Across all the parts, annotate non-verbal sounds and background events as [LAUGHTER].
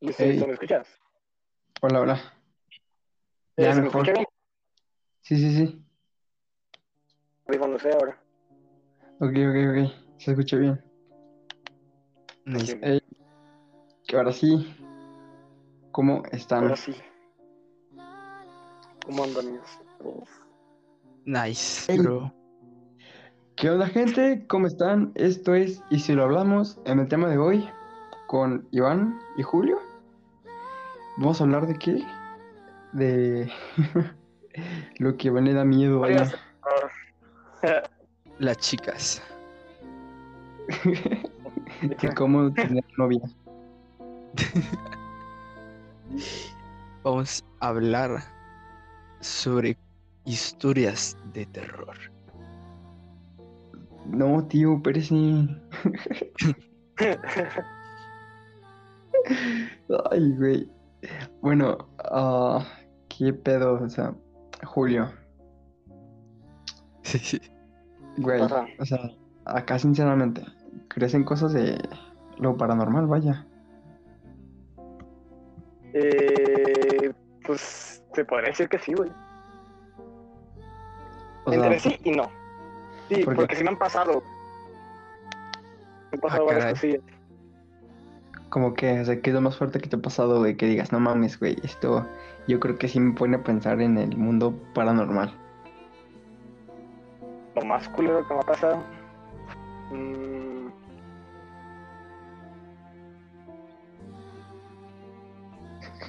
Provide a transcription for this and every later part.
Listo, Ey. listo, ¿me escuchas? Hola, hola. Ya ¿se me mejor. Sí, sí, sí. No sé ahora. Ok, ok, ok. Se escucha bien. Nice. Que ahora sí. ¿Cómo están? Ahora sí. ¿Cómo andan, amigos? Nice, bro. ¿Qué onda, gente? ¿Cómo están? Esto es Y si lo hablamos en el tema de hoy con Iván y Julio. Vamos a hablar de qué? De [LAUGHS] lo que le da miedo, vaya. Las chicas. [LAUGHS] De cómo tener novia. Vamos a hablar sobre historias de terror. No, tío, pero sí. [LAUGHS] Ay, güey. Bueno, ah, ¿qué pedo? O sea, Julio, [LAUGHS] güey. Ajá. O sea, acá sinceramente, ¿crees en cosas de lo paranormal? Vaya. Eh, pues se podría decir que sí, güey. O sea, Entre sí y no. Sí, porque sí me han pasado. Me han pasado Ah, varias caray. cosillas. Como que, o sea, ¿qué es lo más fuerte que te ha pasado, güey? Que digas, no mames, güey, esto yo creo que sí me pone a pensar en el mundo paranormal. Lo más culero que me ha pasado. mm,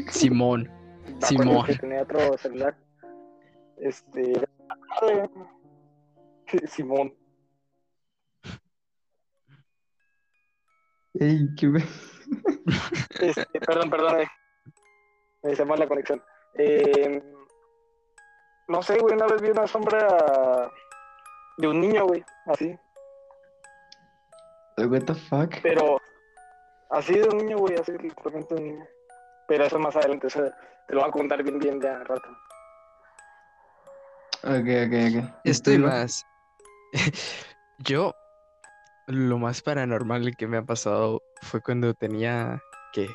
Simón. [LAUGHS] Simón. que tenía otro celular. Este. [LAUGHS] Simón. Ey, qué Este, perdón, perdón. eh. Me hice mal la conexión. Eh, no sé, güey, una vez vi una sombra de un niño, güey, así. What the fuck? Pero así de un niño, güey, así literalmente de un niño. Pero eso más adelante, o sea, te lo voy a contar bien, bien ya al rato. Ok, ok, ok. Estoy más. [LAUGHS] Yo, lo más paranormal que me ha pasado fue cuando tenía, ¿qué?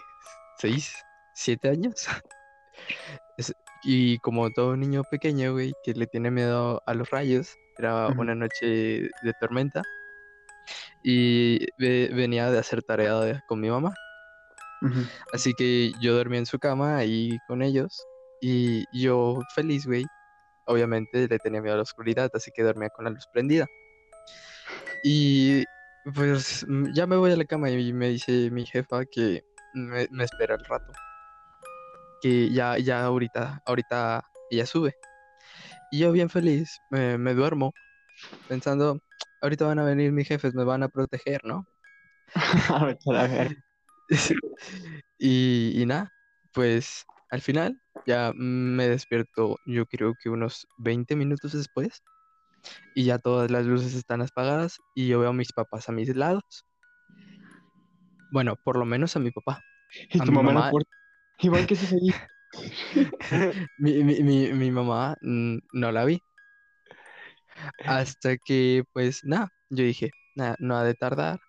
¿Seis? ¿Siete años? [LAUGHS] Es- y como todo niño pequeño, güey, que le tiene miedo a los rayos, era Ujú. una noche de tormenta y ve- venía de hacer tarea con mi mamá. Ujú. Así que yo dormí en su cama ahí con ellos y yo feliz, güey. Obviamente le tenía miedo a la oscuridad, así que dormía con la luz prendida. Y pues mm, ya me voy a la cama y me dice mi jefa que me, me espera el rato. Que ya, ya ahorita, ahorita ella sube. Y yo bien feliz, me, me duermo pensando, ahorita van a venir mis jefes, me van a proteger, ¿no? [LAUGHS] [LAUGHS] Y, y nada, pues al final ya me despierto, yo creo que unos 20 minutos después, y ya todas las luces están apagadas y yo veo a mis papás a mis lados. Bueno, por lo menos a mi papá. Y A tu mi mamá mamá-. Iván, ¿qué haces ahí? [LAUGHS] Mi, mi, mi, mi mamá mm, no la vi. Hasta que, pues nada, yo dije, nada, no ha de tardar.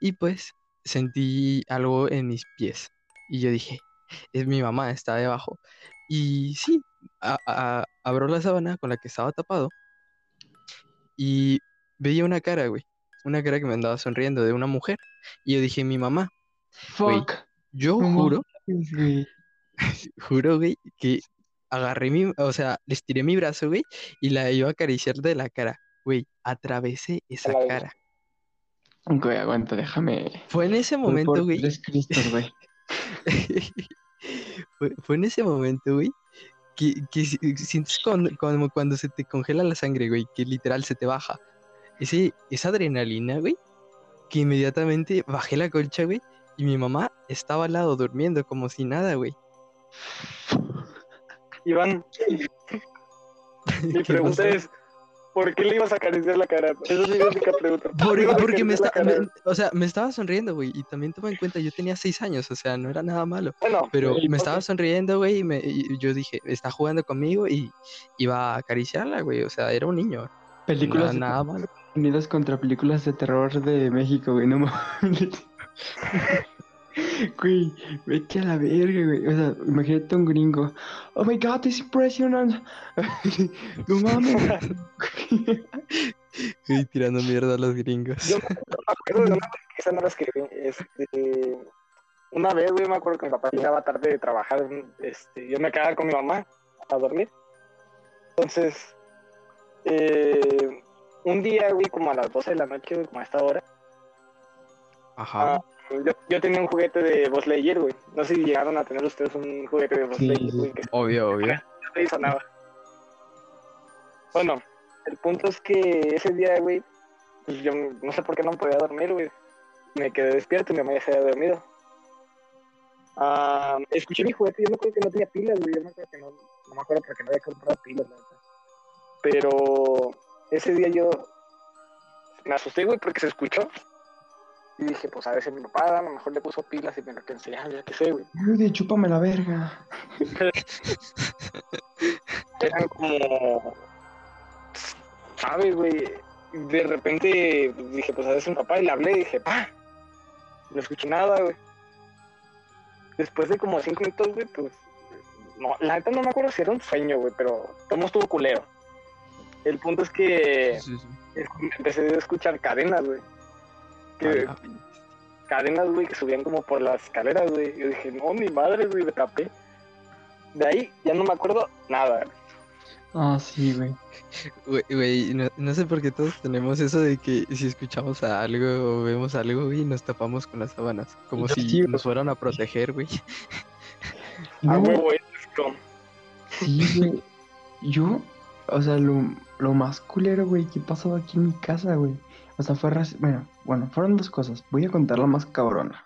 Y pues sentí algo en mis pies. Y yo dije, es mi mamá, está debajo. Y sí, a- a- abro la sábana con la que estaba tapado. Y veía una cara, güey. Una cara que me andaba sonriendo de una mujer. Y yo dije, mi mamá. Güey, Fuck. Yo juro, güey. [LAUGHS] juro, güey, que agarré mi, o sea, le estiré mi brazo, güey, y la iba a acariciar de la cara. Güey, atravesé esa cara. Güey, aguanta, déjame. Fue en ese momento, por güey. tres cristos, güey. [LAUGHS] fue, fue en ese momento, güey, que, que si- sientes cuando, como cuando se te congela la sangre, güey, que literal se te baja. Ese, esa adrenalina, güey, que inmediatamente bajé la colcha, güey, y mi mamá estaba al lado durmiendo como si nada, güey. Iván, [LAUGHS] mi ¿Qué pregunta es: ¿por qué le ibas a acariciar la cara? Esa es mi [LAUGHS] única pregunta. ¿Por qué Por- le ibas a porque me, está, me- o sea, me estaba sonriendo, güey, y también toma en cuenta, yo tenía seis años, o sea, no era nada malo, Bueno, pero me estaba sonriendo, güey, y, me- y yo dije, está jugando conmigo y iba a acariciarla, güey, o sea, era un niño, Películas nada malo. Unidas contra películas de terror de México, güey, no mames. [LAUGHS] Güey, vete a la verga, güey. O sea, imagínate un gringo. Oh my god, es impresionante. [LAUGHS] no mames. [LAUGHS] Y tirando mierda a los gringos. Yo me acuerdo de una vez que esa no la escribí. Este, una vez, güey, me acuerdo que mi papá llegaba tarde de trabajar. Este, yo me quedaba con mi mamá a dormir. Entonces, eh, un día, güey, como a las 12 de la noche, güey, como a esta hora, Ajá. Ah, yo, yo tenía un juguete de Buzz Lightyear, güey. No sé si llegaron a tener ustedes un juguete de Buzz Sí, Lightyear, güey, que Obvio, obvio. no sonaba. Bueno, el punto es que ese día, güey, pues yo no sé por qué no podía dormir, güey. Me quedé despierto y mi mamá ya se había dormido. Ah, escuché mi juguete yo me acuerdo que no tenía pilas, güey. Yo me acuerdo que no, no me acuerdo porque no había comprado pilas, la neta. Pero ese día yo me asusté, güey, porque se escuchó. Y dije, pues a veces mi papá a lo mejor le puso pilas y me lo que enseñaba, ya que sé, güey. Rudy, chúpame la verga. [LAUGHS] eran como, ¿sabes, güey? De repente dije, pues a veces mi papá y le hablé y dije, pa, no escuché nada, güey. Después de como cinco minutos, güey, pues, no, la neta no me acuerdo si era un sueño, güey, pero todo estuvo culero. El punto es que Sí, sí. empecé a escuchar cadenas, güey. Que- cadenas, güey, que subían como por las escaleras, güey. Yo dije, no, mi madre, güey, me tapé. De ahí ya no me acuerdo nada. Ah, sí, güey. Güey, güey, no, no sé por qué todos tenemos eso de que si escuchamos a algo o vemos algo, güey, nos tapamos con las sábanas. Como si sí, güey. nos fueran a proteger, güey. [LAUGHS] A No, huevo, esto. sí, güey. Yo, o sea, lo, lo más culero, güey, que pasó aquí en mi casa, güey. O sea, fue... Bueno, bueno, fueron dos cosas. Voy a contar la más cabrona.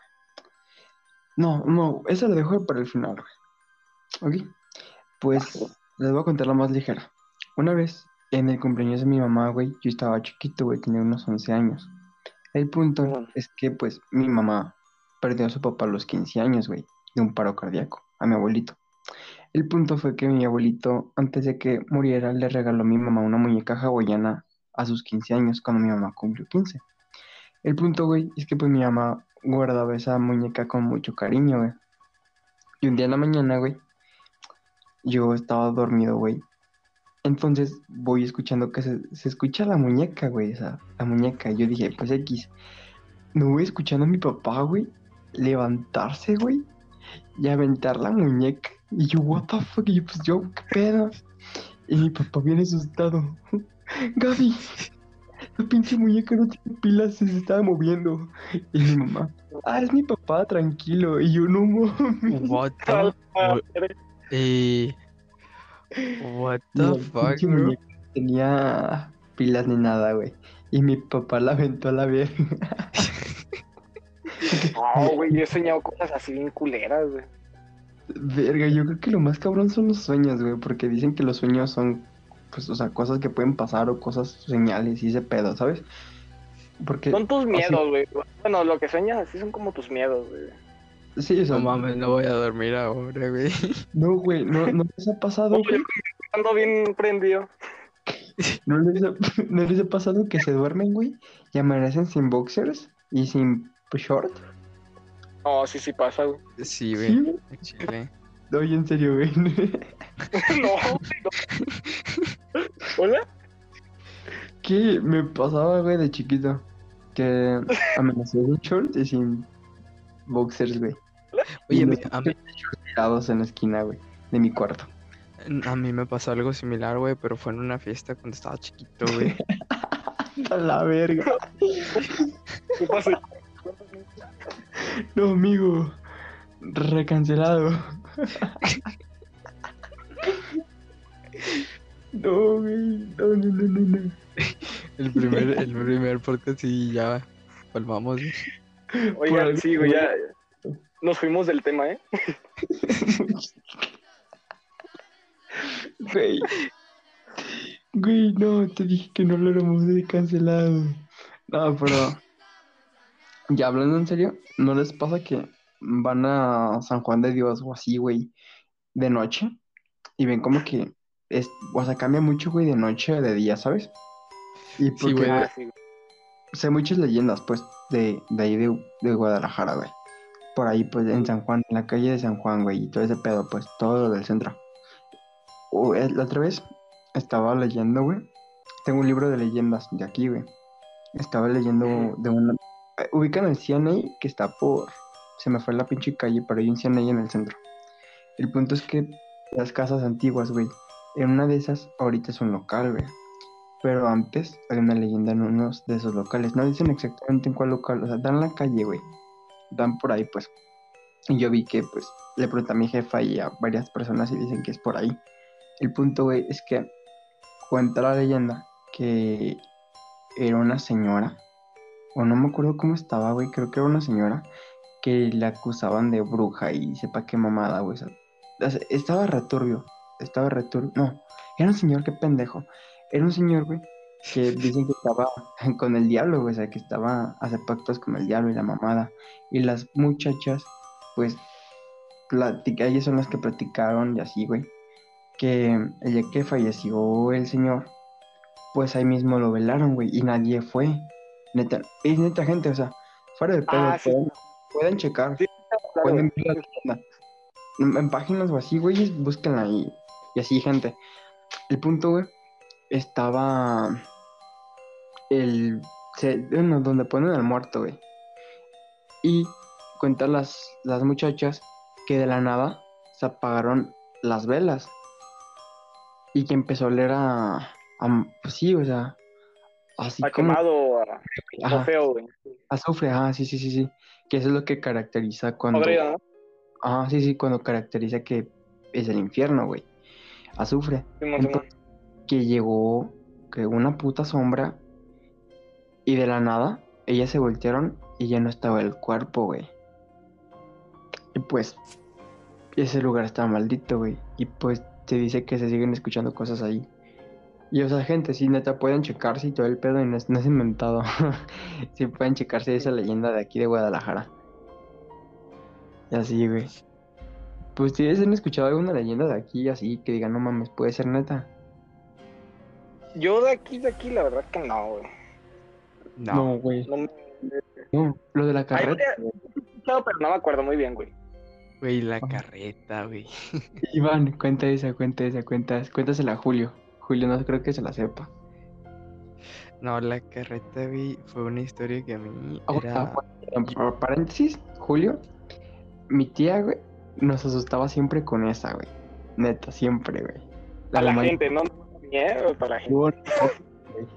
No, no, esa la dejo para el final, güey. Ok. Pues les voy a contar la más ligera. Una vez, en el cumpleaños de mi mamá, güey, yo estaba chiquito, güey, tenía unos 11 años. El punto es que, pues, mi mamá perdió a su papá a los 15 años, güey, de un paro cardíaco, a mi abuelito. El punto fue que mi abuelito, antes de que muriera, le regaló a mi mamá una muñeca hawaiana a sus 15 años, cuando mi mamá cumplió 15. El punto, güey, es que pues mi mamá guardaba esa muñeca con mucho cariño, güey. Y un día en la mañana, güey, yo estaba dormido, güey. Entonces voy escuchando que se, escucha la muñeca, güey, o sea, la muñeca. Y yo dije, pues X. No voy escuchando a mi papá, güey, levantarse, güey, y aventar la muñeca. Y yo, what the fuck, y yo, pues yo, ¿qué pedo? Y mi papá viene asustado. [LAUGHS] Gaby, la pinche muñeca no tiene pilas, se estaba moviendo. Y mi mamá, ah, es mi papá, tranquilo. Y yo, no mames. What the, what, eh, what the la fuck, bro? no tenía pilas ni nada, güey. Y mi papá la aventó a la verga. [LAUGHS] No, güey, yo he soñado cosas así bien culeras, güey. Verga, yo creo que lo más cabrón son los sueños, güey, porque dicen que los sueños son, pues, o sea, cosas que pueden pasar o cosas señales y ese pedo, ¿sabes? Porque, Son tus miedos, güey. Bueno, lo que sueñas así son como tus miedos, güey. sí, o sea, No mames, no voy a dormir ahora, güey. [LAUGHS] no, güey, no, no les ha pasado, yo ando bien prendido. [LAUGHS] no les ha, no les ha pasado que se duermen, güey, y amanecen sin boxers y sin short. No, sí, sí pasa, güey. Sí, güey. Chile. No, y en serio, güey. [LAUGHS] no, no. ¿Hola? ¿Qué me pasaba, güey, de chiquito? Que amanecía sin short y sin boxers, güey. Oye, Y a mí, los a mí- shorts tirados en la esquina, güey, de mi cuarto. a mí me pasó algo similar, güey, pero fue en una fiesta cuando estaba chiquito, güey. [LAUGHS] A la verga. ¿Qué pasa? No, amigo. Recancelado. No, güey. No, no, no, no, no. El primer, el primer podcast y ya palmamos. Oigan, Por- sí, güey, ya. Nos fuimos del tema, ¿eh? Güey. Güey, no, te dije que no habláramos de cancelado. No, pero. Ya hablando en serio, ¿no les pasa que van a San Juan de Dios o así, güey, de noche? Y ven como que. Es, o sea, cambia mucho, güey, de noche a de día, ¿sabes? Y porque güey. Ah, sí. sé muchas leyendas, pues, de, de ahí de, de Guadalajara, güey. por ahí, pues, en San Juan, en la calle de San Juan, güey, y todo ese pedo, pues, todo lo del centro. O, eh, la otra vez estaba leyendo, güey. Tengo un libro de leyendas de aquí, güey. Estaba leyendo de una... eh, Ubican el CNA que está por... Se me fue la pinche calle, pero hay un CNA en el centro. El punto es que las casas antiguas, güey. En una de esas, ahorita es un local, güey. Pero antes hay una leyenda en unos de esos locales. No dicen exactamente en cuál local, o sea, dan la calle, güey. Dan por ahí, pues. Y yo vi que, pues, le pregunté a mi jefa y a varias personas y dicen que es por ahí. El punto, güey, es que cuenta la leyenda que era una señora, o no me acuerdo cómo estaba, güey, creo que era una señora que le acusaban de bruja y sepa qué mamada, güey. o sea, estaba returbio, estaba returbio, no, era un señor, qué pendejo. Era un señor, güey, que [LAUGHS] dicen que estaba con el diablo, güey, o sea, que estaba, hace pactos con el diablo y la mamada. Y las muchachas, pues, platica, ellas son las que platicaron y así, güey, que el día que falleció el señor, pues ahí mismo lo velaron, güey, y nadie fue. Neta, es neta gente, o sea, fuera de pedo, Ah, sí. Pueden, checar, Sí, pueden ver la leyenda. En, en páginas o así, güey, búsquenla y, y así, gente. El punto, güey, estaba el, se- bueno, donde ponen al muerto, güey. Y cuentan las, las muchachas que de la nada se apagaron las velas. Y que empezó a oler a, a- pues sí, o sea, así Ha como quemado, ajá, güey. azufre, ajá, sí, sí, sí, sí. Que eso es lo que caracteriza cuando, Podrido, ¿no? ajá, sí, sí, cuando caracteriza que es el infierno, güey. Azufre. Entonces, que llegó que una puta sombra y de la nada ellas se voltearon y ya no estaba el cuerpo, güey. Y pues ese lugar estaba maldito, güey. Y pues se dice que se siguen escuchando cosas ahí. Y o sea, gente, si neta pueden checarse y todo el pedo y no es, no es inventado. [LAUGHS] Si pueden checarse esa leyenda de aquí de Guadalajara. Y así, güey. Pues ustedes han escuchado alguna leyenda de aquí así que digan, no mames, puede ser neta. Yo de aquí, de aquí, la verdad que no, güey. No. No, güey. No, No, lo de la Ay, carreta. he escuchado, pero no me acuerdo muy bien, güey. Güey, la Ajá. carreta, güey. Iván, cuenta esa, cuenta esa, cuenta, cuéntasela a Julio. Julio no creo que se la sepa. No, la carreta, güey, fue una historia que a mí Ah, era... ah, paréntesis, Julio, mi tía, güey, nos asustaba siempre con esa, güey. Neta, siempre, güey. A la ma- gente, no miedo para la gente.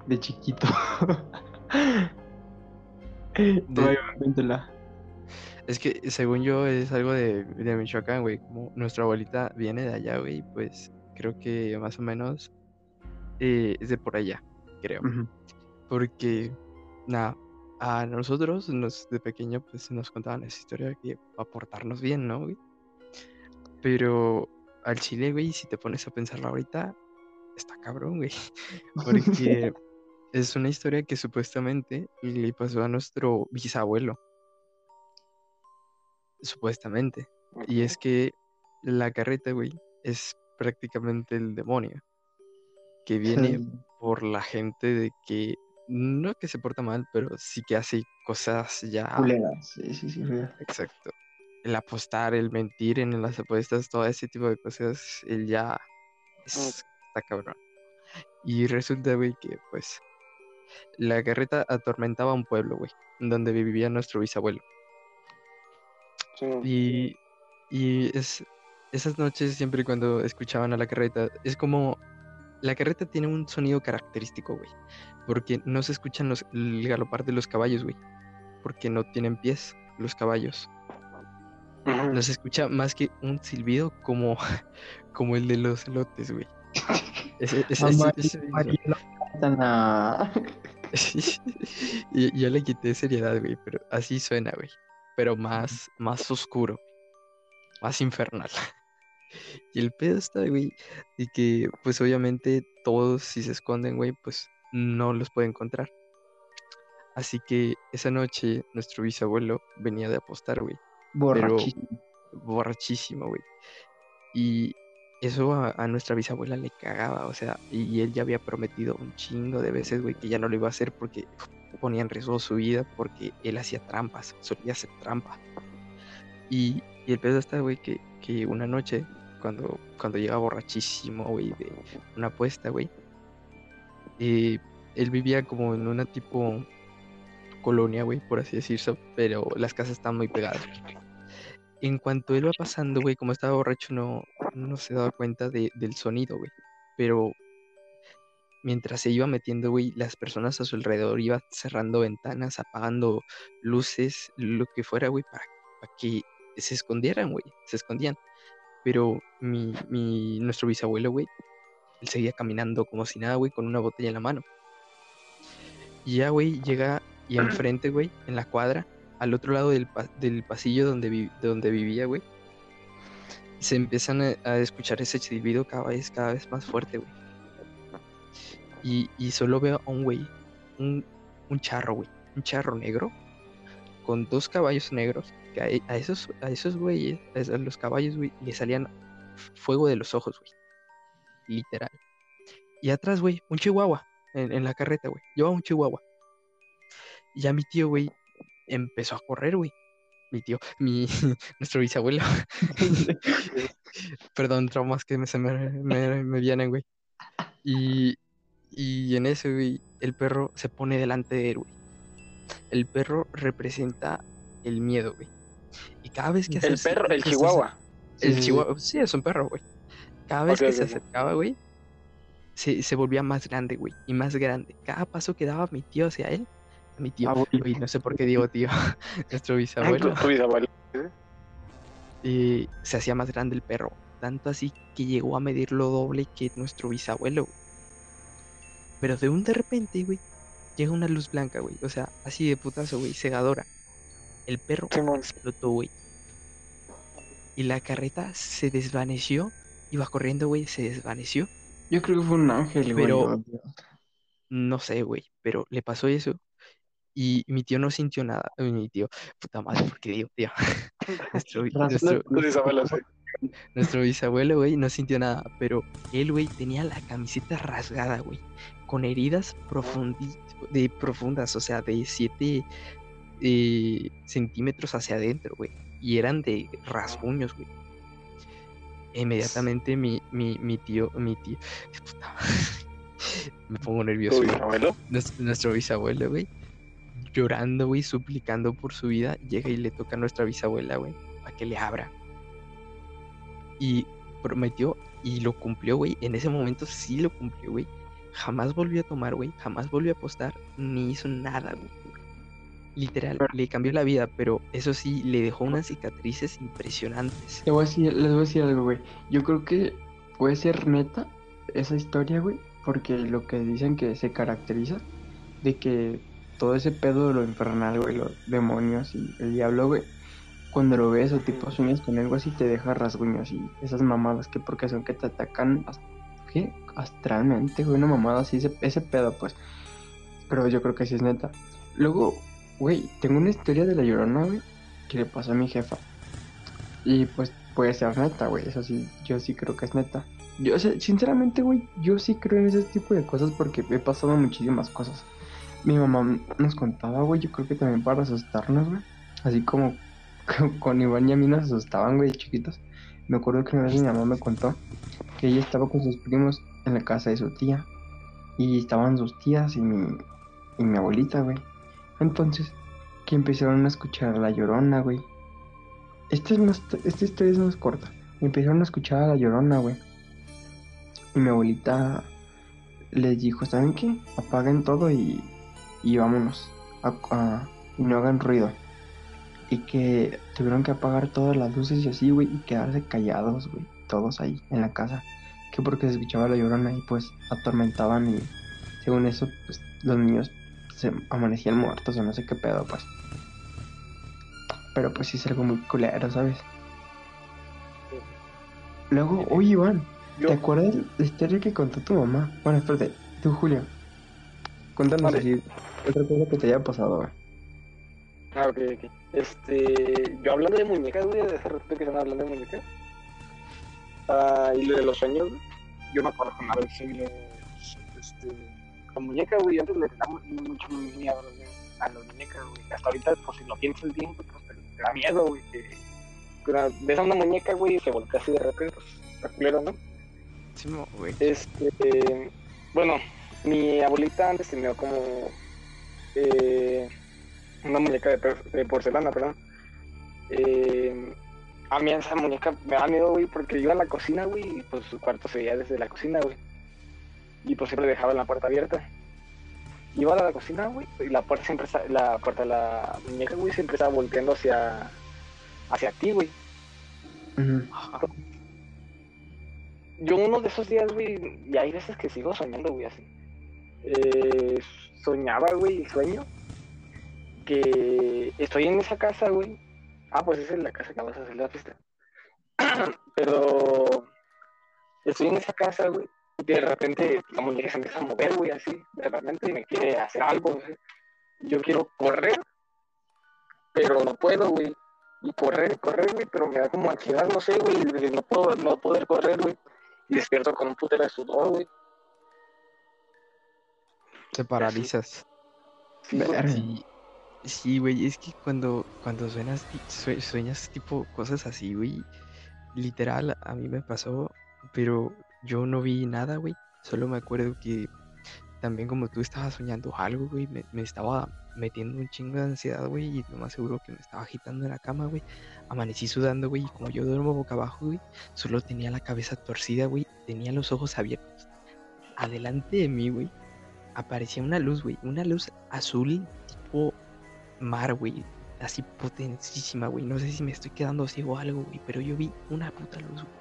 De chiquito. [LAUGHS] Es que según yo es algo de, de Michoacán, güey. Como nuestra abuelita viene de allá, güey, pues creo que más o menos eh, es de por allá, creo. Porque, nada, a nosotros nos, de pequeño pues nos contaban esa historia que para portarnos bien, ¿no, güey? Pero al chile, güey, si te pones a pensarlo ahorita, está cabrón, güey. [LAUGHS] Porque [LAUGHS] es una historia que supuestamente le pasó a nuestro bisabuelo. Supuestamente. Y es que la carreta, güey, es prácticamente el demonio. Que viene [LAUGHS] por la gente de que no que se porta mal, pero sí que hace cosas ya. Culeras, sí, sí, sí. Exacto. El apostar, el mentir en las apuestas, todo ese tipo de cosas, él ya es- está cabrón. Y resulta, güey, que pues la carreta atormentaba un pueblo, güey, donde vivía nuestro bisabuelo. Simón. Y, y es, esas noches, siempre cuando escuchaban a la carreta, es como. La carreta tiene un sonido característico, güey. Porque no se escuchan los, el galopar de los caballos, güey. Porque no tienen pies los caballos. No se escucha más que un silbido como, [LAUGHS] como el de los elotes, güey. [LAUGHS] Ese, ese- [LAUGHS] y yo le quité seriedad, güey, pero así suena, güey. Pero más, más oscuro, más infernal. Y el pedo está, güey, de que, pues obviamente, todos si se esconden, güey, pues no los puede encontrar. Así que esa noche nuestro bisabuelo venía de apostar, güey, Borrachísimo. borrachísimo, güey. Y eso a, a nuestra bisabuela le cagaba, o sea, y, y él ya había prometido un chingo de veces, güey, que ya no lo iba a hacer porque ponía en riesgo su vida, porque él hacía trampas, solía hacer trampa. Y, y el pedo está, güey, que, que una noche, cuando, cuando llega borrachísimo, güey, de una apuesta, güey, eh, él vivía como en una tipo colonia, güey, por así decirlo, pero las casas están muy pegadas. En cuanto él va pasando, güey, como estaba borracho, no, no se daba cuenta de- del sonido, güey. Pero mientras se iba metiendo, güey, las personas a su alrededor iban cerrando ventanas, apagando luces, lo que fuera, güey, para, para que se escondieran, güey, se escondían. Pero mi, mi, nuestro bisabuelo, güey, él seguía caminando como si nada, güey, con una botella en la mano. Y ya, güey, llega y [CLEARS THROAT] enfrente, güey, en la cuadra, al otro lado del, pa- del pasillo donde, vi- donde vivía, güey, se empiezan a, a escuchar ese silbido cada vez, cada vez más fuerte, güey. Y, y solo veo a un güey, un, un charro, güey, un charro negro, con dos caballos negros, a, esos, a esos güeyes, a los caballos, güey, le salían fuego de los ojos, güey. Literal. Y atrás, güey, un chihuahua en, la carreta, güey. Llevaba un chihuahua. Y ya mi tío, güey, empezó a correr, güey. Mi tío, mi, [LAUGHS] nuestro bisabuelo. [LAUGHS] Perdón, traumas que me, se me vienen, güey. Y, y en eso, güey, el perro se pone delante de él, güey. El perro representa el miedo, güey. Y cada vez que se El perro, el chihuahua. El Sí, chihuahua, sí, es un perro, güey. Cada vez que se acercaba, güey, se, se volvía más grande, güey. Y más grande. Cada paso que daba mi tío hacia él, mi tío, Abuelo. güey, no sé por qué digo tío, [LAUGHS] nuestro bisabuelo, tu bisabuelo. eh, se hacía más grande el perro. Tanto así que llegó a medir lo doble que nuestro bisabuelo. güey. Pero de un de repente, güey, llega una luz blanca, güey. O sea, así de putazo, güey, cegadora. El perro Simón. explotó, güey. Y la carreta se desvaneció. Iba corriendo, güey, se desvaneció. Yo creo que fue un ángel, güey. Pero-. No sé, güey, pero le pasó eso. Y mi tío no sintió nada. Ay, Mi tío, puta madre, porque digo, tío. [LAUGHS] Nuestro, nuestro. Nuestro bisabuelo, güey, no sintió nada, pero él, güey, tenía la camiseta rasgada, güey, con heridas profundi- de profundas, o sea, de 7 centímetros hacia adentro, güey, y eran de rasguños, güey. Inmediatamente mi, mi, mi tío, mi tío, [LAUGHS] [LAUGHS] me pongo nervioso, bisabuelo. Nuestro, nuestro bisabuelo, güey, llorando, güey, suplicando por su vida, llega y le toca a nuestra bisabuela, güey, para que le abra. Y prometió y lo cumplió, güey. En ese momento sí lo cumplió, güey. Jamás volvió a tomar, güey. Jamás volvió a apostar, ni hizo nada, güey. Literal, le cambió la vida, pero eso sí, le dejó unas cicatrices impresionantes. Te voy a decir, les voy a decir algo, güey. Yo creo que puede ser neta esa historia, güey, porque lo que dicen que se caracteriza de que todo ese pedo de lo infernal, güey, los demonios y el diablo, güey, cuando lo ves o tipo sueñas con algo así te deja rasguños y esas mamadas que porque son que te atacan, ¿qué? Astralmente, güey, una mamada así, ese, ese pedo, pues. Pero yo creo que sí es neta. Luego, güey, tengo una historia de la llorona, güey, que le pasó a mi jefa. Y pues puede ser neta, güey. Eso sí, yo sí creo que es neta. Yo, o sinceramente, güey, yo sí creo en ese tipo de cosas porque he pasado muchísimas cosas. Mi mamá nos contaba, güey, yo creo que también para asustarnos, güey. Así como [LAUGHS] con Iván y a mí nos asustaban, güey, chiquitos. Me acuerdo que una vez mi mamá me contó que ella estaba con sus primos en la casa de su tía. Y estaban sus tías y mi, y mi abuelita, güey. Entonces, que empezaron a escuchar a la llorona, güey. Esta, es más, esta historia es más corta. Empezaron a escuchar a la llorona, güey. Y mi abuelita les dijo, ¿saben qué? Apaguen todo y, y vámonos. Y no hagan ruido. Y que tuvieron que apagar todas las luces y así, güey. Y quedarse callados, güey. Todos ahí en la casa. Que porque se escuchaba la llorona y pues atormentaban y según eso, pues los niños se amanecían muertos o no sé qué pedo, pues. Pero pues sí es algo muy culero, ¿sabes? Luego, oye Iván, ¿te Yo, acuerdas la historia que contó tu mamá? Bueno, espérate, tú Julio. Cuéntanos Vale. así otra cosa que te haya pasado, güey. ah, ok, ok. Este, yo hablando de muñecas, güey, de hace rato que están hablando de muñecas. Ah, y lo de los sueños. Yo me acuerdo que una vez este, con muñecas, güey, antes le tenía mucho miedo a las muñecas, güey. Hasta ahorita, pues si lo pienso el tiempo, pues te, da miedo, güey, que, Pero ves a una muñeca, güey, y se voltea así de repente, pues, está culero, ¿no? Sí, mo, güey. Este, bueno, mi abuelita antes tenía como eh, una muñeca de, de porcelana, perdón. Eh, a mí esa muñeca me da miedo, güey, porque iba a la cocina, güey, y pues su cuarto se veía desde la cocina, güey. Y pues siempre dejaban la puerta abierta. Iba a la cocina, güey, y la puerta siempre la puerta de la muñeca, güey, siempre estaba volteando hacia hacia ti, güey. Yo uno de esos días, güey, y hay veces que sigo soñando, güey, así. Eh, soñaba, güey, y sueño que estoy en esa casa, güey. Ah, pues esa es la casa que vamos a hacer la fiesta. [CLEARS THROAT] Pero estoy en esa casa, güey, de repente la muñeca se empieza a mover, güey, así, de repente me quiere hacer algo, güey. Yo quiero correr, pero no puedo, güey. Y correr, correr, güey, pero me da como ansiedad, no sé, güey, de no puedo no poder correr, güey. Y despierto con un putero de sudor, güey. Te paralizas. Sí, güey. Sí, sí, güey, es que cuando, cuando suenas, sueñas tipo cosas así, güey, literal, a mí me pasó, pero yo no vi nada, güey, solo me acuerdo que también como tú estabas soñando algo, güey, me, estaba metiendo un chingo de ansiedad, güey, y lo más seguro que me estaba agitando en la cama, güey, amanecí sudando, güey, y como yo duermo boca abajo, güey, solo tenía la cabeza torcida, güey, tenía los ojos abiertos. Adelante de mí, güey, aparecía una luz, güey, una luz azul tipo mar, güey, así potentísima, güey. No sé si me estoy quedando ciego o algo, güey, pero yo vi una puta luz, güey.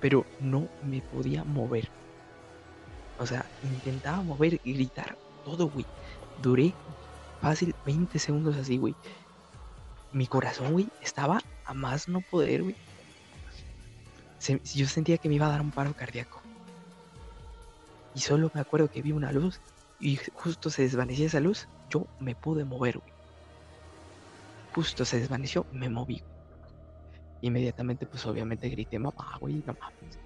Pero no me podía mover. O sea, intentaba mover y gritar todo, güey. Duré fácil 20 segundos así, güey. Mi corazón, güey, estaba a más no poder, güey. Yo sentía que me iba a dar un paro cardíaco. Y solo me acuerdo que vi una luz y justo se desvanecía esa luz, yo me pude mover, güey. Justo se desvaneció, me moví. Inmediatamente, pues obviamente grité, mamá, güey, no mames.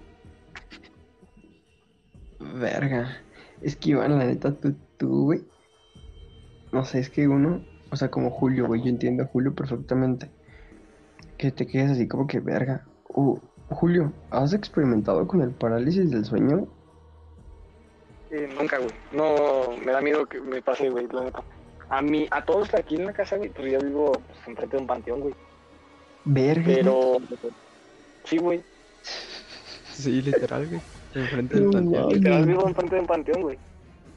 Verga. Es que Iván, la neta, tú, tú, güey. No sé, es que uno, o sea, como Julio, güey, yo entiendo a Julio perfectamente. Que te quedes así como que, verga. Uh, Julio, ¿has experimentado con el parálisis del sueño? Eh, nunca, güey. No, me da miedo que me pase, güey, la neta. A mí, a todos aquí en la casa, güey, pues yo vivo pues, enfrente de un panteón, güey. Verga. Pero, sí, güey. Sí, literal, güey. Enfrente del panteón. Literal vivo enfrente de un panteón, güey.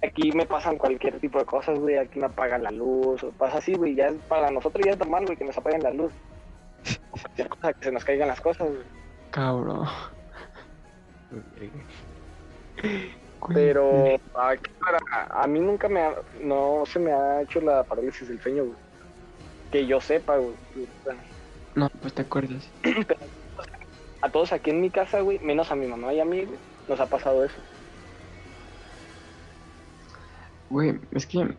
Aquí me pasan cualquier tipo de cosas, güey. Aquí me apagan la luz, o pasa así, güey. Ya es- para nosotros ya es normal, güey, que nos apaguen la luz. O cualquier cosa, que se nos caigan las cosas, güey. Cabrón. Pero aquí para- a mí nunca me ha, no se me ha hecho la parálisis del sueño, güey. Que yo sepa, güey. No, pues te acuerdas. [CLEARS THROAT] a todos aquí en mi casa, güey, menos a mi mamá y a mí, güey, nos ha pasado eso. Güey, es que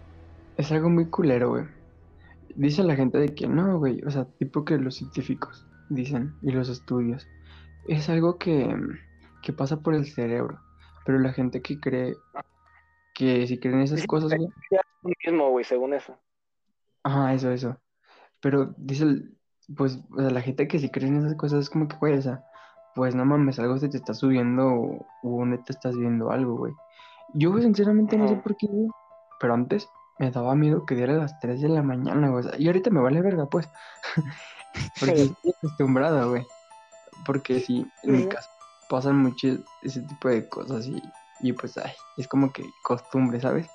es algo muy culero, güey. Dice la gente de que no, güey, o sea, tipo que los científicos dicen y los estudios. Es algo que, que pasa por el cerebro. Pero la gente que cree que si creen esas cosas, güey. Es lo mismo, güey, según eso. Ajá, eso, eso. Pero dice, el- pues, o sea, la gente que si cree en esas cosas es como que, güey, o sea, pues no mames, algo se te está subiendo o, o neta estás viendo algo, güey. Yo, sinceramente, no sé por qué, güey, pero antes me daba miedo que diera las 3 de la mañana, güey. o sea, y ahorita me vale verga, pues. [LAUGHS] Porque estoy acostumbrada, güey. Porque sí, en mi casa pasan mucho ese tipo de cosas y, y pues, ay, es como que costumbre, ¿sabes?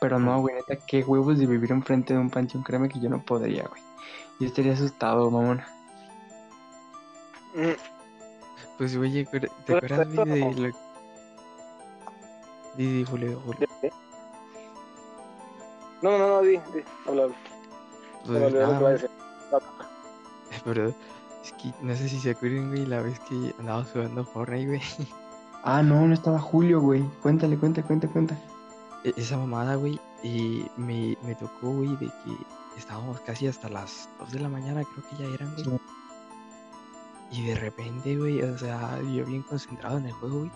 Pero no, güey, neta, qué huevos de vivir enfrente de un panteón, créeme que yo no podría, güey. Yo estaría asustado, mamón. Mm, Pues, oye, ¿te acuerdas de lo... Di, di, Julio, Julio. ¿de? No, no, no, di, di, habla, Pues nada, [LAUGHS] pero es que no sé si se acuerdan, güey, la vez que andaba jugando Fortnite, güey. [LAUGHS] Ah, no, no estaba Julio, güey. Cuéntale, cuenta, cuenta, cuenta. E- Esa mamada, güey, y me, me tocó, güey, de que estábamos casi hasta las 2 de la mañana, creo que ya eran, güey. Sí. Y de repente, güey, o sea, yo bien concentrado en el juego, güey.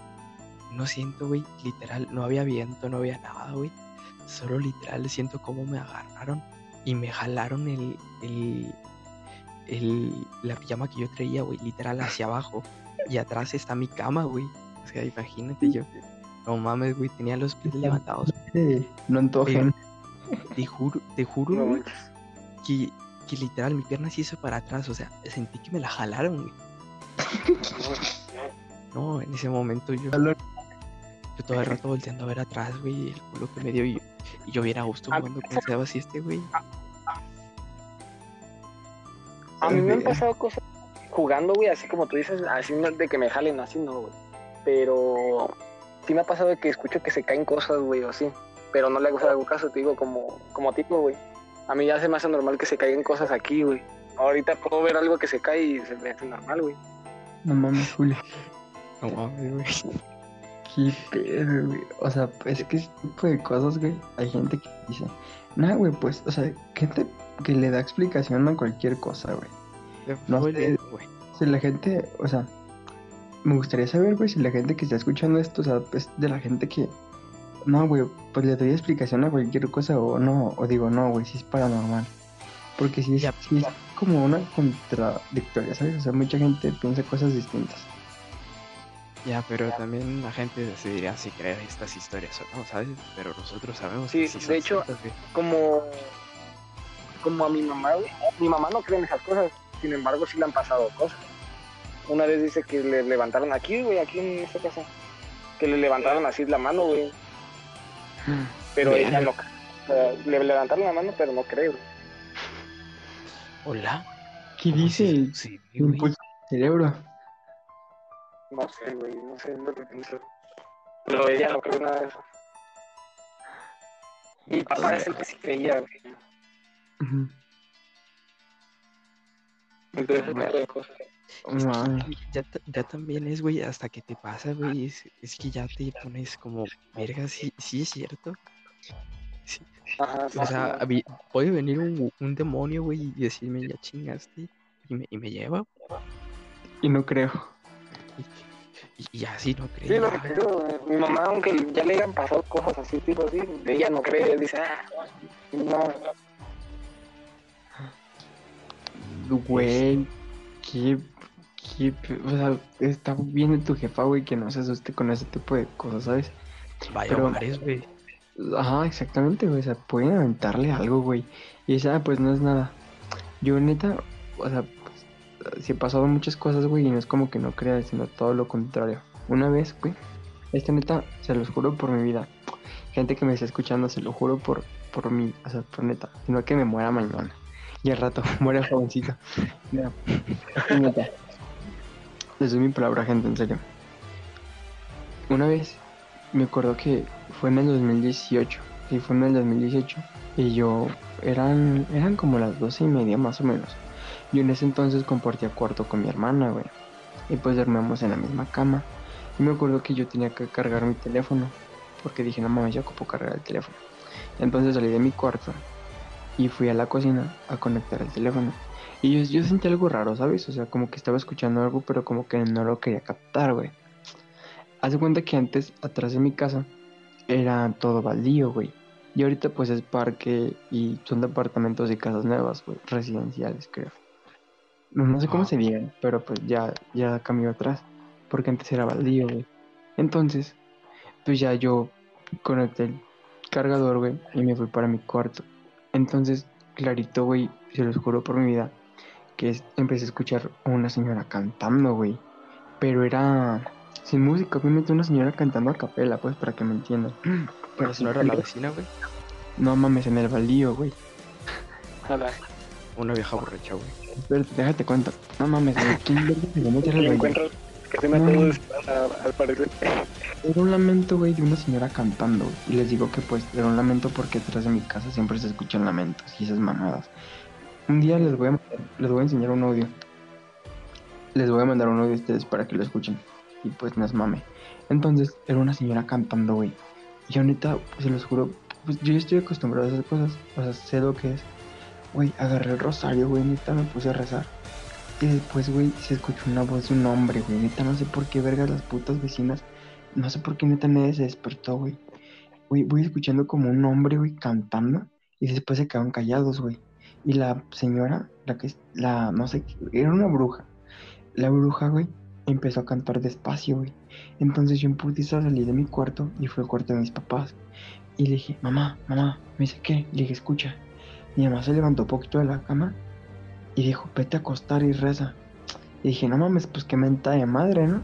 No siento, güey, literal, no había viento, no había nada, güey. Solo literal siento cómo me agarraron y me jalaron el, el, el, la pijama que yo traía, güey, literal hacia abajo. Y atrás está mi cama, güey. O sea, imagínate yo. No mames, güey, tenía los pies levantados. Sí, no antojen. Te juro, te juro, No güey, manches. que, que literal mi pierna se hizo para atrás. O sea, sentí que me la jalaron, güey. No, en ese momento yo, yo todo el rato volteando a ver atrás, güey, el culo que me dio y, y yo viera a gusto jugando con y este, güey. A mí me han Ok. pasado cosas jugando, güey, así como tú dices, así no de que me jalen, así no, güey. Pero sí me ha pasado que escucho que se caen cosas, güey, o así. Pero no le hago, hago caso, te digo, como, como tipo, güey. A mí ya se me hace normal que se caigan cosas aquí, güey. Ahorita puedo ver algo que se cae y se me hace normal, güey. No mames, Julio. No mames, güey. Qué pedo, güey. O sea, es que ese tipo de cosas, güey, hay gente que dice, nah, güey, pues, o sea, gente que le da explicación a cualquier cosa, güey. No sé. güey. Si la gente, o sea, me gustaría saber, güey, si la gente que está escuchando esto, o sea, es de la gente que, no, güey, pues le doy explicación a cualquier cosa o no, o digo, no, güey, si es paranormal. Porque si es, Ya. sí es como una contradictoria, ¿sabes? O sea, mucha gente piensa cosas distintas. Ya, pero también la gente decidirá si creer estas historias o no, ¿sabes? Pero nosotros sabemos Sí, que sí de hecho- ciertas. Como, como a mi mamá, güey. Mi mamá no cree en esas cosas, sin embargo sí le han pasado cosas. Una vez dice que le levantaron aquí, güey, aquí en esta casa, que le levantaron así la mano, güey. Pero ella no cree. O sea, le levantaron la mano, pero no cree, güey. Hola. ¿Qué ¿Cómo dice del cerebro? No sé, güey, no sé lo que pienso. Pero ella no cree nada de eso. Mi papá es el que sí creía, güey. Ujú. Entonces, ese tipo de cosas. Ya, ya también es, güey, hasta que te pasa, güey, es, es que ya te pones como, verga, sí, sí es cierto. Sí, Ajá, sí, o sea, sí, mí- puede venir un, un demonio, güey, y decirme, ya chingaste, y me, y me lleva, Y no creo. y, y así no Sí, creo. lo te digo, güey, mi mamá, aunque ya le hayan pasado cosas así, tipo así, ella no cree, ella dice, ah, no, Güey, qué, qué, o sea, está bien de tu jefa, güey, que no se asuste con ese tipo de cosas, ¿sabes? Vaya pero- güey. Ajá, exactamente, güey, o sea, pueden aventarle algo, güey. Y dice, ah, pues no es nada. Yo, neta, o sea, pues, sí he pasado muchas cosas, güey, y no es como que no crea, sino todo lo contrario. Una vez, güey, esta neta, se los juro por mi vida. Gente que me está escuchando, se lo juro por, por mí, o sea, por neta, sino que me muera mañana. Y al rato, [LAUGHS] muere jovencito. [LAUGHS] No. Les doy mi palabra, gente, en serio. Una vez, me acuerdo que fue en el 2018. Sí, fue en el 2018. Y yo, eran, eran como las doce y media más o menos. Yo en ese entonces compartía cuarto con mi hermana, güey. Y pues dormíamos en la misma cama. Y me acuerdo que yo tenía que cargar mi teléfono. Porque dije, no mames, ya ocupo cargar el teléfono. Entonces salí de mi cuarto y fui a la cocina a conectar el teléfono. Y yo, yo sentí algo raro, ¿sabes? O sea, como que estaba escuchando algo, pero como que no lo quería captar, güey. Haz de cuenta que antes, atrás de mi casa, era todo baldío, güey. Y ahorita pues es parque y son departamentos y casas nuevas, güey. Residenciales, creo. No, no sé cómo Ah. se digan, pero pues ya, ya cambió atrás. Porque antes era baldío, güey. Entonces, pues ya yo conecté el cargador, güey, y me fui para mi cuarto. Entonces, clarito, güey, se los juro por mi vida, que es- empecé a escuchar a una señora cantando, güey. Pero era sin música, obviamente una señora cantando a capela, pues, para que me entiendan. [CLEARS THROAT] Pero ¿No era la vecina, güey? No mames, en el baldío, güey. Ojalá. Una vieja borracha, güey. Espérate, déjate cuenta. No mames, güey. ¿Quién verga se va a meter al Me baldío? encuentro que se me No. al parecer. Era un lamento, güey, de una señora cantando. Y les digo que pues era un lamento porque detrás de mi casa siempre se escuchan lamentos y esas mamadas. Un día les voy a les voy a enseñar un audio. Les voy a mandar un audio a ustedes para que lo escuchen. Y pues no es mame. Entonces, era una señora cantando, güey. Y neta, pues se los juro, pues yo ya estoy acostumbrado a esas cosas. O sea, sé lo que es. Güey, agarré el rosario, güey, neta me puse a rezar. Y después, güey, se escuchó una voz de un hombre, güey. Neta, no sé por qué vergas las putas vecinas no sé por qué neta se despertó, güey. Voy escuchando como un hombre, güey, cantando. Y después se quedaron callados, güey. Y la señora la que, la, no sé, era una bruja. La bruja, güey, empezó a cantar despacio, güey. Entonces yo en putiza salí de mi cuarto y fue al cuarto de mis papás. Y le dije, mamá, mamá, me dice, ¿qué? Le dije, escucha. Mi mamá se levantó un poquito de la cama y dijo, vete a acostar y reza. Y dije, no mames, pues qué menta de madre, ¿no?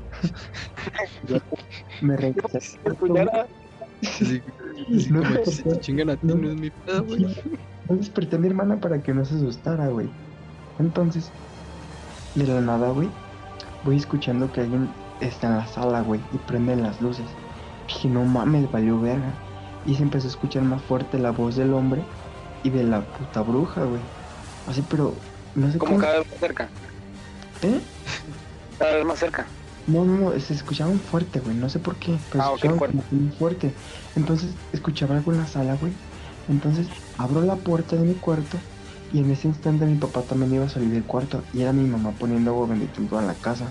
[LAUGHS] me regresé. [LAUGHS] No, como si te chingan a ti, no. no es mi pedo, güey. No desperté a mi hermana para que no se asustara, güey. Entonces, de la nada, güey, voy escuchando que alguien está en la sala, güey, y prenden las luces. Dije, no mames, valió verga. Y se empezó a escuchar más fuerte la voz del hombre y de la puta bruja, güey. Así, pero no sé como cómo. cada vez más cerca. ¿Eh? Cada vez más cerca. No, no, no, se escuchaban fuerte, güey, no sé por qué, pero Ah, escuchaban fuerte. como que muy fuerte. Entonces escuchaba algo en la sala, güey. Entonces abro la puerta de mi cuarto y en ese instante mi papá también iba a salir del cuarto y era mi mamá poniendo agua bendita en toda la casa.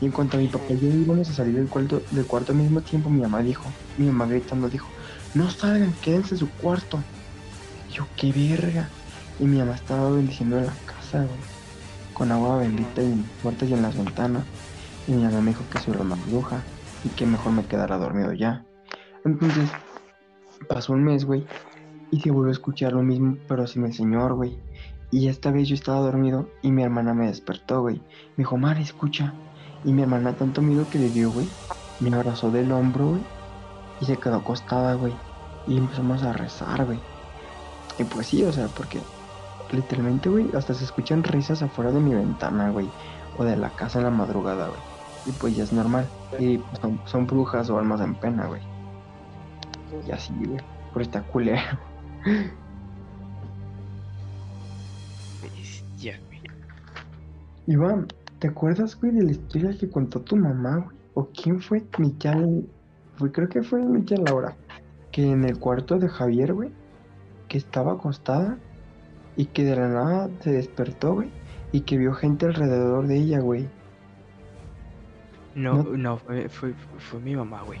Y en cuanto a mi papá y yo íbamos a salir del cuarto, del cuarto al mismo tiempo, mi mamá dijo, mi mamá gritando dijo, no salgan, quédense en su cuarto. Y yo, qué verga. Y mi mamá estaba bendiciendo en la casa, güey. Con agua bendita en las puertas y en las ventanas. Y mi mamá me dijo que soy una bruja y que mejor me quedara dormido ya. Entonces, pasó un mes, güey, y se volvió a escuchar lo mismo, pero sin el señor, güey. Y esta vez yo estaba dormido y mi hermana me despertó, güey. Me dijo, Mari, escucha. Y mi hermana tanto miedo que le dio, güey. Me abrazó del hombro, güey. Y se quedó acostada, güey. Y empezamos a rezar, güey. Y pues sí, o sea, porque literalmente, güey, hasta se escuchan risas afuera de mi ventana, güey. O de la casa en la madrugada, güey. Y pues ya es normal. Y pues, son, son brujas o almas en pena, güey. Y así, güey. Pero está culero. Bestia, güey. Iván, ¿te acuerdas, güey, de la historia que contó tu mamá, güey? ¿O quién fue? Michal. Fue, creo que fue Michal Laura. Que en el cuarto de Javier, güey, que estaba acostada y que de la nada se despertó, güey, y que vio gente alrededor de ella, güey. No, No. no, fue, fue, fue mi mamá, güey.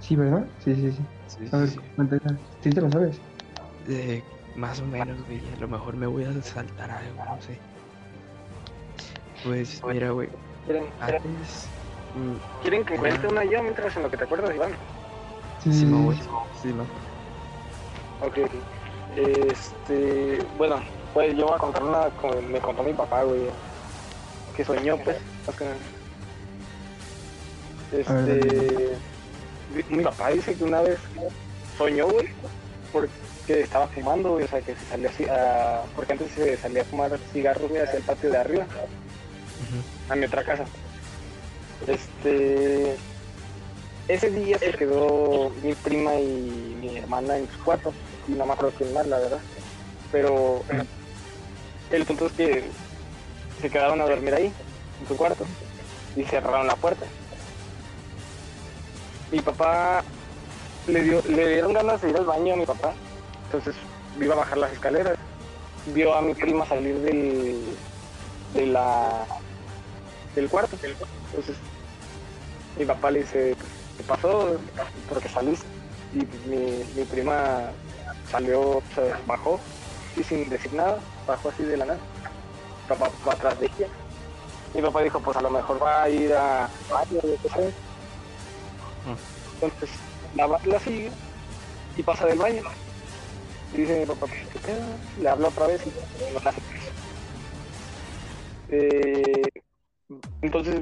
Sí, ¿verdad? Sí, sí, sí. Sí, A ver, sí, sí. ¿Sí te lo sabes? Eh, más o menos, güey. A lo mejor me voy a saltar algo, no sé. Pues mira, güey. ¿Quieren, Antes. mm, quieren que cuente una yo mientras en lo que te acuerdas, Iván? Sí, Sí, sí, me sí, voy. sí. Sí, no. Ok, ok. Este, bueno, pues yo voy a contar una que me contó mi papá, güey. Que soñó, pues, más que nada. A ver, Este, mi, papá dice que una vez soñó, güey, porque estaba fumando, güey, o sea, que se salía así, a- porque antes se salía a fumar cigarros, güey, hacia el patio de arriba, a mi otra casa. Este, ese día se quedó mi prima y mi hermana en su cuarto, y no me acuerdo más, la verdad. Pero el punto es que se quedaron a dormir ahí, en su cuarto, y cerraron la puerta. Mi papá le dio, le dieron ganas de ir al baño a mi papá, entonces iba a bajar las escaleras, vio a mi prima salir del, de la del cuarto, entonces mi papá le dice, ¿qué pasó? Porque saliste. Y mi, prima salió, o sea, bajó y sin decir nada, bajó así de la nada. Papá va atrás de ella. Mi papá dijo, pues a lo mejor va a ir a baño, yo sé. Entonces la, la sigue y pasa del baño. Y dice mi papá, pues. Le habla otra vez y no. Eh, entonces,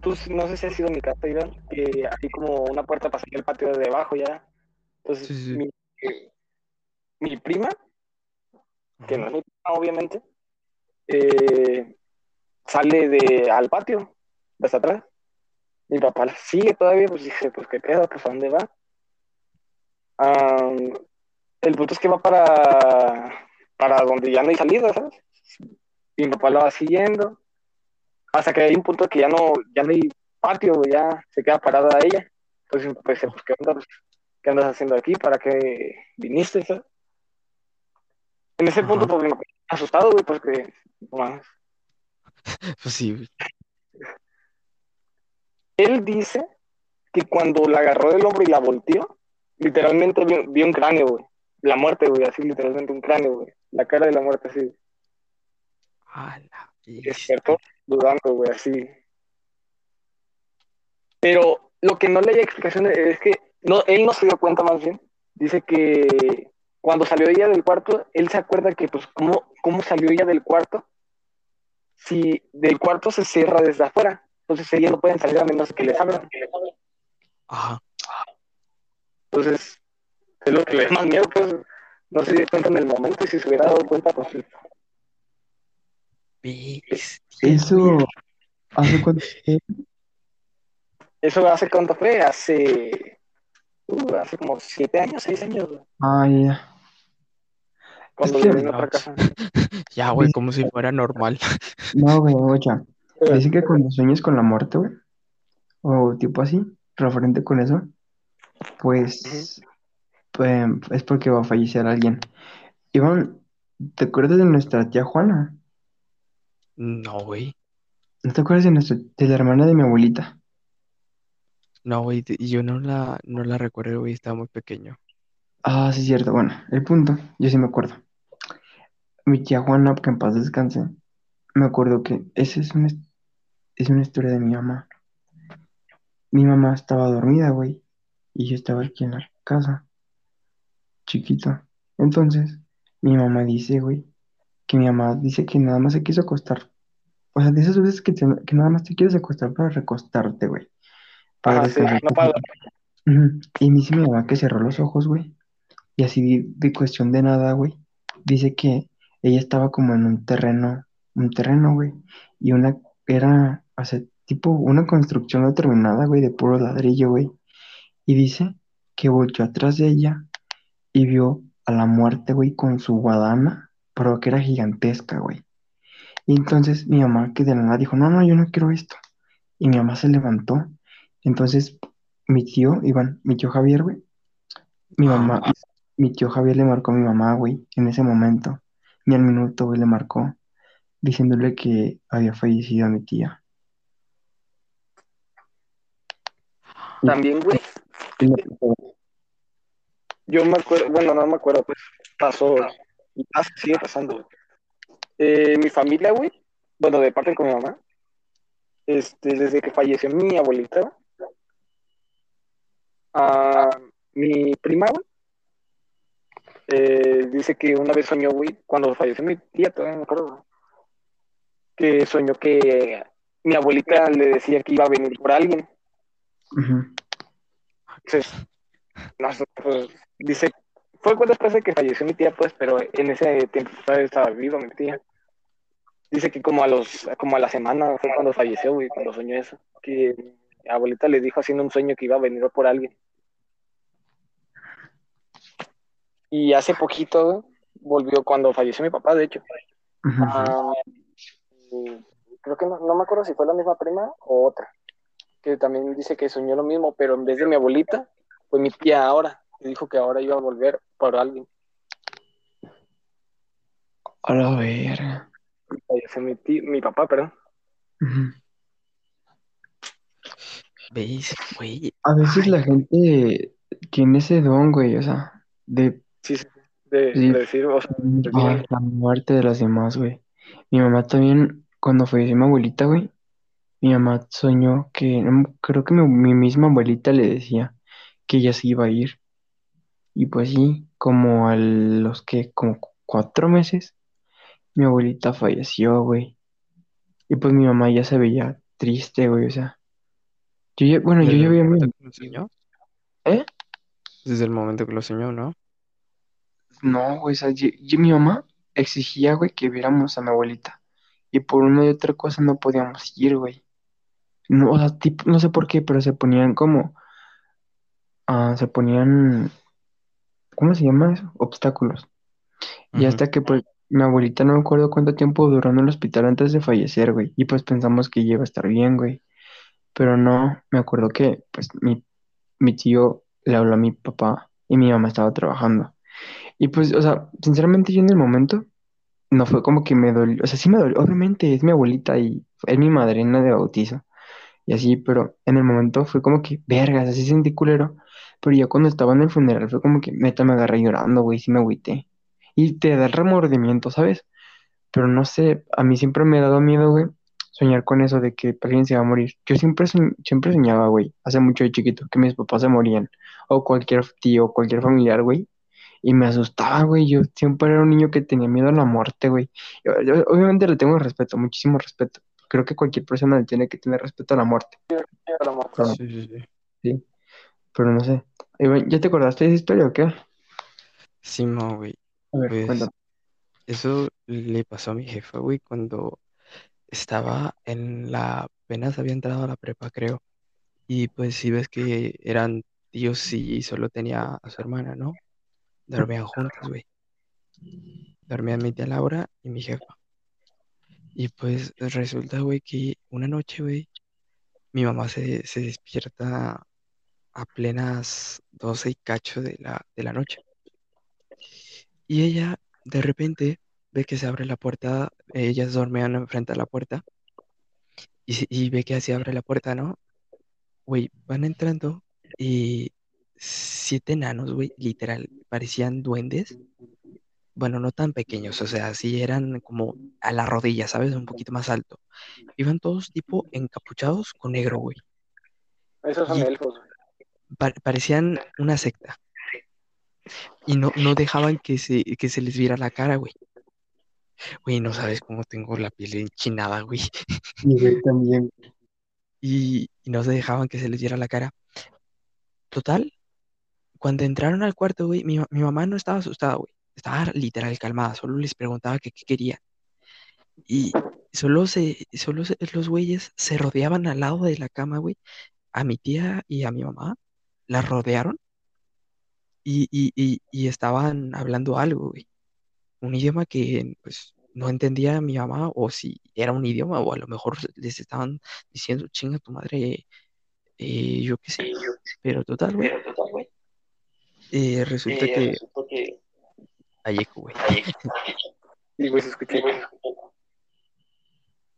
tú no sé si has sido mi casa, Iván, que hay como una puerta para salir al patio de debajo ya. Entonces, Sí, sí. Mi, eh, mi prima, que no es mi prima, obviamente, eh, sale de, al patio, de hasta atrás. Mi papá la sigue todavía, pues dice, pues qué pedo, pues a dónde va. El punto es que va para, para donde ya no hay salida, ¿sabes? Y mi papá la va siguiendo. Hasta que hay un punto que ya no, ya no hay patio, ya se queda parada ella. Entonces papá dice, pues qué onda, pues, ¿qué andas haciendo aquí? ¿Para qué viniste? ¿sabes? En ese punto, pues papá asustado, güey, porque, no mames. [LAUGHS] Pues sí, güey. Él dice que cuando la agarró del hombro y la volteó, literalmente vio, vio un cráneo, güey. La muerte, güey, así literalmente un cráneo, güey. La cara de la muerte, así. A la Despertó dudando, güey, así. Pero lo que no le hay explicación es que no, él no se dio cuenta más bien. Dice que cuando salió ella del cuarto, él se acuerda que, pues, ¿cómo, cómo salió ella del cuarto? Si del cuarto se cierra desde afuera, entonces ella no pueden salir a menos que les abran. Ajá. Entonces, es lo que le da más miedo, pues, no se dio cuenta en el momento y si se hubiera dado cuenta, pues, Eso. ¿hace cuánto fue? eso hace cuánto fue, hace, uh, hace como siete años, seis años, Ah, ya. cuando Es que- otra casa. [LAUGHS] Ya, güey, como si fuera normal. No, güey, ocha. Dice que cuando sueñes con la muerte, güey, o tipo así, referente con eso, pues, pues, es porque va a fallecer alguien. Iván, ¿te acuerdas de nuestra tía Juana? No, güey. ¿No te acuerdas de, nuestra, de la hermana de mi abuelita? No, güey, te- yo no la, no la recuerdo, güey, estaba muy pequeño. Ah, sí, cierto. Bueno, el punto, yo sí me acuerdo. Mi tía Juana, que en paz descanse, me acuerdo que esa es una, es una historia de mi mamá. Mi mamá estaba dormida, güey, y yo estaba aquí en la casa, chiquito. Entonces, mi mamá dice, güey, que mi mamá dice que nada más se quiso acostar. O sea, de esas veces que, te- que nada más te quieres acostar para recostarte, güey. Para Ajá, sí, no. Y me dice mi mamá que cerró los ojos, güey. Y así de, de cuestión de nada, güey. Dice que ella estaba como en un terreno, un terreno, güey. Y una, era, o sea, tipo una construcción no terminada, güey, de puro ladrillo, güey. Y dice que volteó atrás de ella y vio a la muerte, güey, con su guadana, pero que era gigantesca, güey. Y entonces mi mamá, que de la nada dijo, no, no, yo no quiero esto. Y mi mamá se levantó. Entonces mi tío, Iván, mi tío Javier, güey, mi mamá, mi tío Javier le marcó a mi mamá, güey, en ese momento. Ni al minuto, güey, le marcó, diciéndole que había fallecido mi tía. También, güey, yo me acuerdo, bueno, no me acuerdo, pues pasó y pasa, sigue pasando. güey. Eh, mi familia, güey, bueno, de parte con mi mamá, este, desde que falleció mi abuelita, a mi prima, güey, eh, dice que una vez soñó, güey, cuando falleció mi tía, todavía me acuerdo, güey, que soñó que mi abuelita le decía que iba a venir por alguien. ujú. Entonces, no sé, pues, dice, fue después de que falleció mi tía, pues, pero en ese tiempo estaba viva mi tía. Dice que como a los, como a la semana fue cuando falleció, güey, cuando soñó eso. Que mi abuelita le dijo haciendo un sueño que iba a venir por alguien. Y hace poquito, güey, volvió cuando falleció mi papá, de hecho. Ah, creo que no, no me acuerdo si fue la misma prima o otra, que también dice que soñó lo mismo, pero en vez de mi abuelita, fue mi tía ahora, y dijo que ahora iba a volver por alguien. A la verga. Falleció mi, papá, perdón. ¿Ves, güey? A veces Ay, la gente tiene ese don, güey, o sea, de Sí, sí, de, Sí. de decir, o sea, de ah, la muerte de los demás, güey. Mi mamá también, cuando falleció mi abuelita, güey, mi mamá soñó que, creo que mi, mi misma abuelita le decía que ella se iba a ir. Y pues sí, como a los que, como cu- cuatro meses, mi abuelita falleció, güey. Y pues mi mamá ya se veía triste, güey, o sea. Yo ya, bueno, yo ya el veía a mi momento que lo. ¿Eh? Desde el momento que lo soñó, ¿no? No, güey, o sea, yo- yo- mi mamá exigía, güey, que viéramos a mi abuelita. Y por una y otra cosa no podíamos ir, güey. No, o sea, tipo, no sé por qué, pero se ponían como, ah, se ponían, ¿cómo se llama eso? Obstáculos. Y hasta que, pues, mi abuelita no me acuerdo cuánto tiempo duró en el hospital antes de fallecer, güey. Y pues pensamos que iba a estar bien, güey. Pero no, me acuerdo que, pues, mi, mi tío le habló a mi papá y mi mamá estaba trabajando. Y pues, o sea, sinceramente yo en el momento no fue como que me dolió, o sea, sí me dolió, obviamente es mi abuelita y es mi madrina de bautizo y así, pero en el momento fue como que, vergas, así sentí culero, pero ya cuando estaba en el funeral fue como que, neta, me agarré llorando, güey, sí me agüité. Y te da remordimiento, ¿sabes? Pero no sé, a mí siempre me ha dado miedo, güey, soñar con eso de que alguien se va a morir. Yo siempre, siempre soñaba, güey, hace mucho de chiquito, que mis papás se morían, o cualquier tío, cualquier familiar, güey, y me asustaba, güey. Yo siempre era un niño que tenía miedo a la muerte, güey. Obviamente le tengo respeto, muchísimo respeto. Creo que cualquier persona le tiene que tener respeto a la muerte, pero, Sí, sí, sí. sí, pero no sé. ¿Ya te acordaste de esa historia o qué? Sí, mo, güey. A ver, Pues cuéntame. eso le pasó a mi jefa, güey, cuando estaba en la, apenas había entrado a la prepa, creo. Y pues si ves que eran tíos y solo tenía a su hermana, ¿no? Dormían juntas, güey. Dormían mi tía Laura y mi jefa. Y pues resulta, güey, que una noche, güey, mi mamá se, se despierta a plenas 12 y cacho de la, de la noche. Y ella, de repente, ve que se abre la puerta, ellas dormían enfrente de la puerta, y, y ve que se abre la puerta, ¿no? Güey, van entrando y siete enanos, güey, literal, parecían duendes. Bueno, no tan pequeños, o sea, sí eran como a la rodilla, ¿sabes? Un poquito más alto. Iban todos tipo encapuchados con negro, güey. Esos son Y elfos, pa- parecían una secta. Y no, no dejaban que se, que se les viera la cara, güey. Güey, no sabes cómo tengo la piel enchinada, güey. Y güey, también. Y, y no se dejaban que se les viera la cara. Total, cuando entraron al cuarto, güey, mi, mi mamá no estaba asustada, güey. Estaba literal calmada, solo les preguntaba que qué quería. Y solo se, solo se- los güeyes se rodeaban al lado de la cama, güey. A mi tía y a mi mamá la rodearon y, y, y, y estaban hablando algo, güey. Un idioma que, pues, no entendía mi mamá, o si era un idioma, o a lo mejor les estaban diciendo, chinga tu madre, eh, yo qué sé. Pero total, güey, eh, resulta que hay eco, güey. Y, güey, se escucha.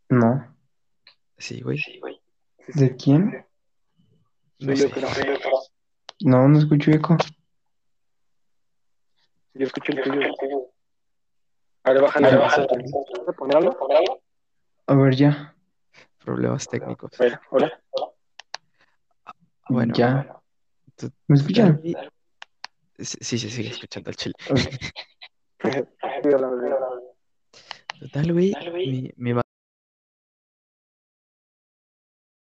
No. Sí, güey. ¿De quién? No sé. creo. No, no escucho eco. Yo escucho el tuyo. A ver, bájale, A ver, bájale. ¿Vas a poner algo? A ver, ya. Problemas técnicos. A ver, hola. Bueno, Ya. ¿Me escuchan? Sí, sí, se sigue escuchando el chile. De- Total, güey, mi, mi